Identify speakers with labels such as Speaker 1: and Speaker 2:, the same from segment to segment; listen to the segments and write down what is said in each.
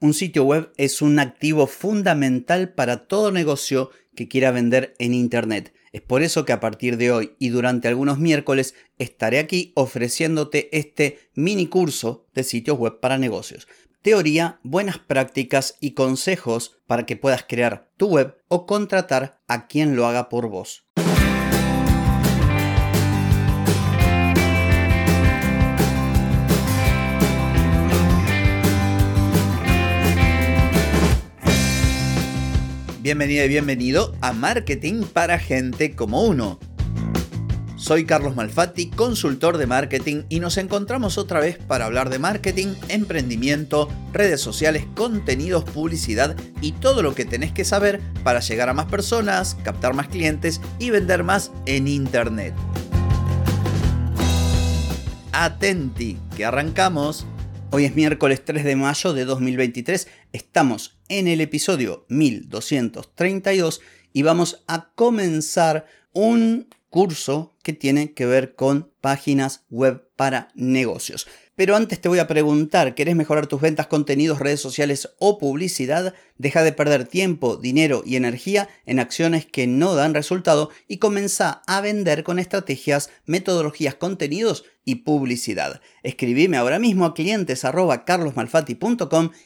Speaker 1: Un sitio web es un activo fundamental para todo negocio que quiera vender en Internet. Es por eso que a partir de hoy y durante algunos miércoles estaré aquí ofreciéndote este mini curso de sitios web para negocios. Teoría, buenas prácticas y consejos para que puedas crear tu web o contratar a quien lo haga por vos. Bienvenida y bienvenido a Marketing para Gente como Uno. Soy Carlos Malfatti, consultor de marketing y nos encontramos otra vez para hablar de marketing, emprendimiento, redes sociales, contenidos, publicidad y todo lo que tenés que saber para llegar a más personas, captar más clientes y vender más en Internet. Atenti, que arrancamos. Hoy es miércoles 3 de mayo de 2023, estamos en el episodio 1232 y vamos a comenzar un curso que tiene que ver con páginas web para negocios. Pero antes te voy a preguntar, ¿querés mejorar tus ventas, contenidos, redes sociales o publicidad? Deja de perder tiempo, dinero y energía en acciones que no dan resultado y comienza a vender con estrategias, metodologías, contenidos y publicidad. Escribime ahora mismo a clientes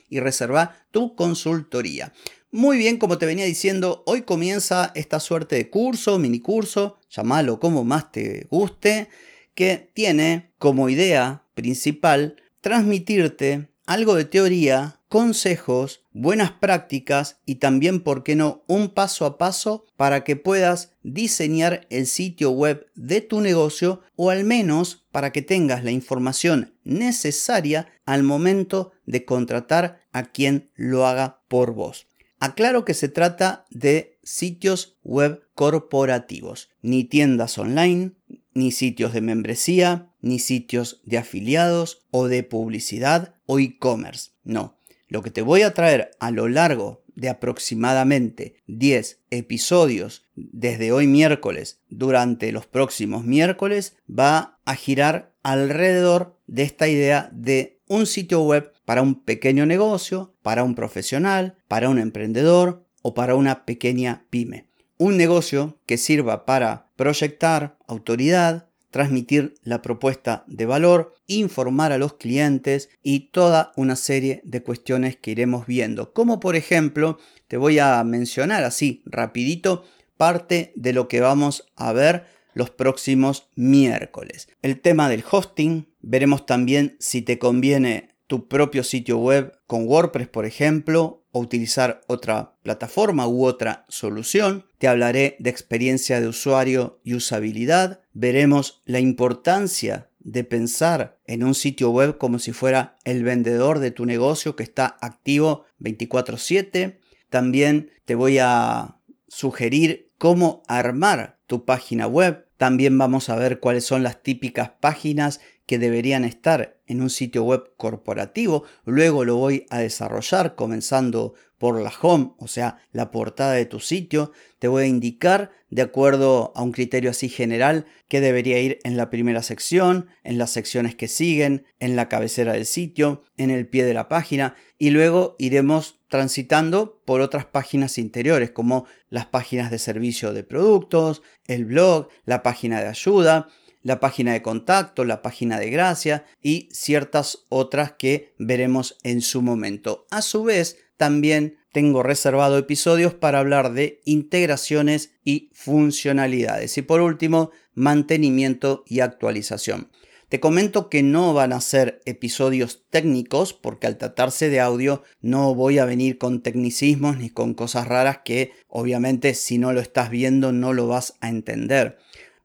Speaker 1: y reserva tu consultoría. Muy bien, como te venía diciendo, hoy comienza esta suerte de curso, mini curso, llamalo como más te guste, que tiene como idea principal transmitirte algo de teoría, consejos, buenas prácticas y también, ¿por qué no?, un paso a paso para que puedas diseñar el sitio web de tu negocio o al menos para que tengas la información necesaria al momento de contratar a quien lo haga por vos. Aclaro que se trata de sitios web corporativos, ni tiendas online, ni sitios de membresía, ni sitios de afiliados o de publicidad o e-commerce. No, lo que te voy a traer a lo largo de aproximadamente 10 episodios desde hoy miércoles durante los próximos miércoles va a girar alrededor de esta idea de un sitio web para un pequeño negocio, para un profesional, para un emprendedor o para una pequeña pyme. Un negocio que sirva para proyectar autoridad, transmitir la propuesta de valor, informar a los clientes y toda una serie de cuestiones que iremos viendo. Como por ejemplo, te voy a mencionar así rapidito parte de lo que vamos a ver los próximos miércoles. El tema del hosting, veremos también si te conviene tu propio sitio web con WordPress, por ejemplo, o utilizar otra plataforma u otra solución. Te hablaré de experiencia de usuario y usabilidad. Veremos la importancia de pensar en un sitio web como si fuera el vendedor de tu negocio que está activo 24/7. También te voy a sugerir cómo armar tu página web. También vamos a ver cuáles son las típicas páginas que deberían estar en un sitio web corporativo. Luego lo voy a desarrollar comenzando por la home, o sea, la portada de tu sitio. Te voy a indicar, de acuerdo a un criterio así general, qué debería ir en la primera sección, en las secciones que siguen, en la cabecera del sitio, en el pie de la página y luego iremos transitando por otras páginas interiores como las páginas de servicio de productos, el blog, la página de ayuda, la página de contacto, la página de gracia y ciertas otras que veremos en su momento. A su vez, también tengo reservado episodios para hablar de integraciones y funcionalidades. Y por último, mantenimiento y actualización. Te comento que no van a ser episodios técnicos porque al tratarse de audio no voy a venir con tecnicismos ni con cosas raras que obviamente si no lo estás viendo no lo vas a entender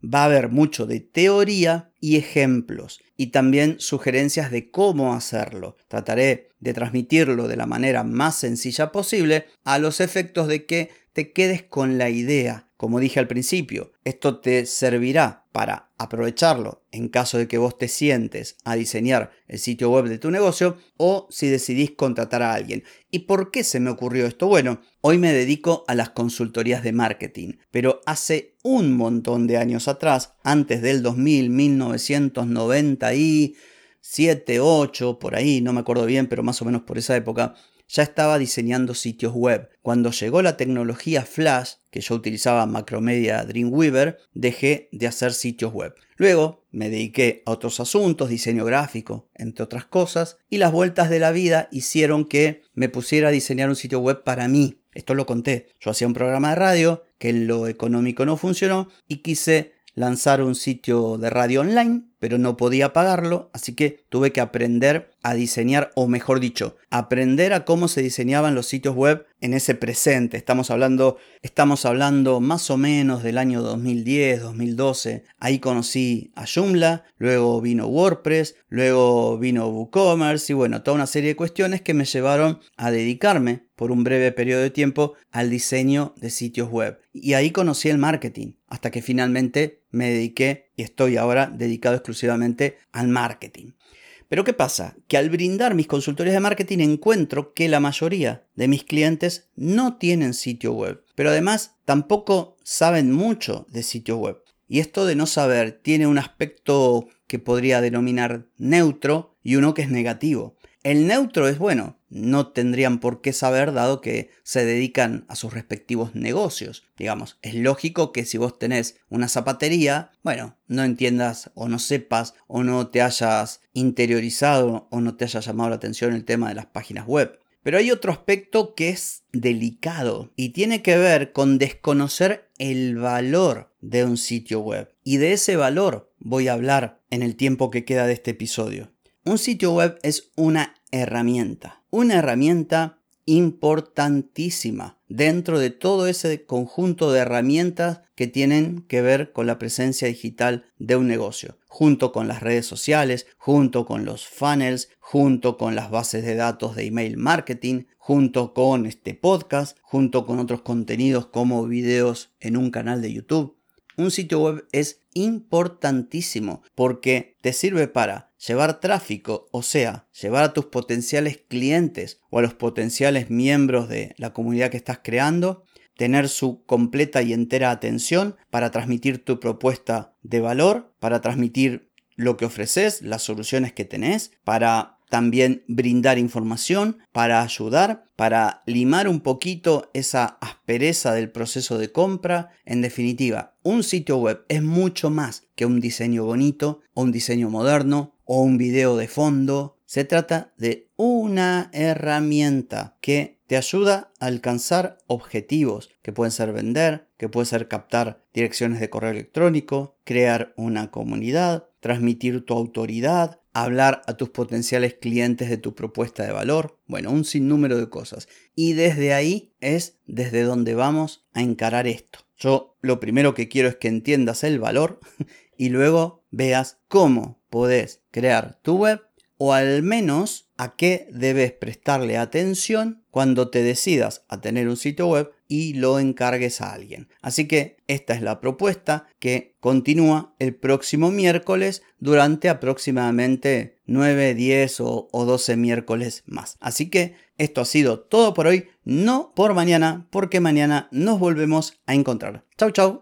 Speaker 1: va a haber mucho de teoría y ejemplos y también sugerencias de cómo hacerlo. Trataré de transmitirlo de la manera más sencilla posible a los efectos de que te quedes con la idea como dije al principio, esto te servirá para aprovecharlo en caso de que vos te sientes a diseñar el sitio web de tu negocio o si decidís contratar a alguien. ¿Y por qué se me ocurrió esto? Bueno, hoy me dedico a las consultorías de marketing, pero hace un montón de años atrás, antes del 2000, 1997, 8, por ahí, no me acuerdo bien, pero más o menos por esa época, ya estaba diseñando sitios web. Cuando llegó la tecnología Flash, que yo utilizaba Macromedia Dreamweaver, dejé de hacer sitios web. Luego me dediqué a otros asuntos, diseño gráfico, entre otras cosas, y las vueltas de la vida hicieron que me pusiera a diseñar un sitio web para mí. Esto lo conté. Yo hacía un programa de radio que en lo económico no funcionó y quise lanzar un sitio de radio online, pero no podía pagarlo, así que tuve que aprender a diseñar, o mejor dicho, aprender a cómo se diseñaban los sitios web en ese presente. Estamos hablando, estamos hablando más o menos del año 2010, 2012. Ahí conocí a Joomla, luego vino WordPress, luego vino WooCommerce y bueno, toda una serie de cuestiones que me llevaron a dedicarme por un breve periodo de tiempo al diseño de sitios web. Y ahí conocí el marketing, hasta que finalmente me dediqué y estoy ahora dedicado exclusivamente al marketing. Pero ¿qué pasa? Que al brindar mis consultorías de marketing encuentro que la mayoría de mis clientes no tienen sitio web, pero además tampoco saben mucho de sitio web. Y esto de no saber tiene un aspecto que podría denominar neutro y uno que es negativo. El neutro es bueno, no tendrían por qué saber dado que se dedican a sus respectivos negocios. Digamos, es lógico que si vos tenés una zapatería, bueno, no entiendas o no sepas o no te hayas interiorizado o no te haya llamado la atención el tema de las páginas web. Pero hay otro aspecto que es delicado y tiene que ver con desconocer el valor de un sitio web. Y de ese valor voy a hablar en el tiempo que queda de este episodio. Un sitio web es una herramienta, una herramienta importantísima dentro de todo ese conjunto de herramientas que tienen que ver con la presencia digital de un negocio, junto con las redes sociales, junto con los funnels, junto con las bases de datos de email marketing, junto con este podcast, junto con otros contenidos como videos en un canal de YouTube. Un sitio web es importantísimo porque te sirve para llevar tráfico, o sea, llevar a tus potenciales clientes o a los potenciales miembros de la comunidad que estás creando, tener su completa y entera atención para transmitir tu propuesta de valor, para transmitir lo que ofreces, las soluciones que tenés, para también brindar información para ayudar, para limar un poquito esa aspereza del proceso de compra. En definitiva, un sitio web es mucho más que un diseño bonito o un diseño moderno o un video de fondo. Se trata de una herramienta que te ayuda a alcanzar objetivos que pueden ser vender, que puede ser captar direcciones de correo electrónico, crear una comunidad, transmitir tu autoridad, hablar a tus potenciales clientes de tu propuesta de valor, bueno, un sinnúmero de cosas. Y desde ahí es desde donde vamos a encarar esto. Yo lo primero que quiero es que entiendas el valor y luego veas cómo podés crear tu web o al menos a qué debes prestarle atención cuando te decidas a tener un sitio web y lo encargues a alguien. Así que esta es la propuesta que continúa el próximo miércoles durante aproximadamente 9, 10 o, 12 miércoles más. Así que esto ha sido todo por hoy, no por mañana, porque mañana nos volvemos a encontrar. Chau, chau.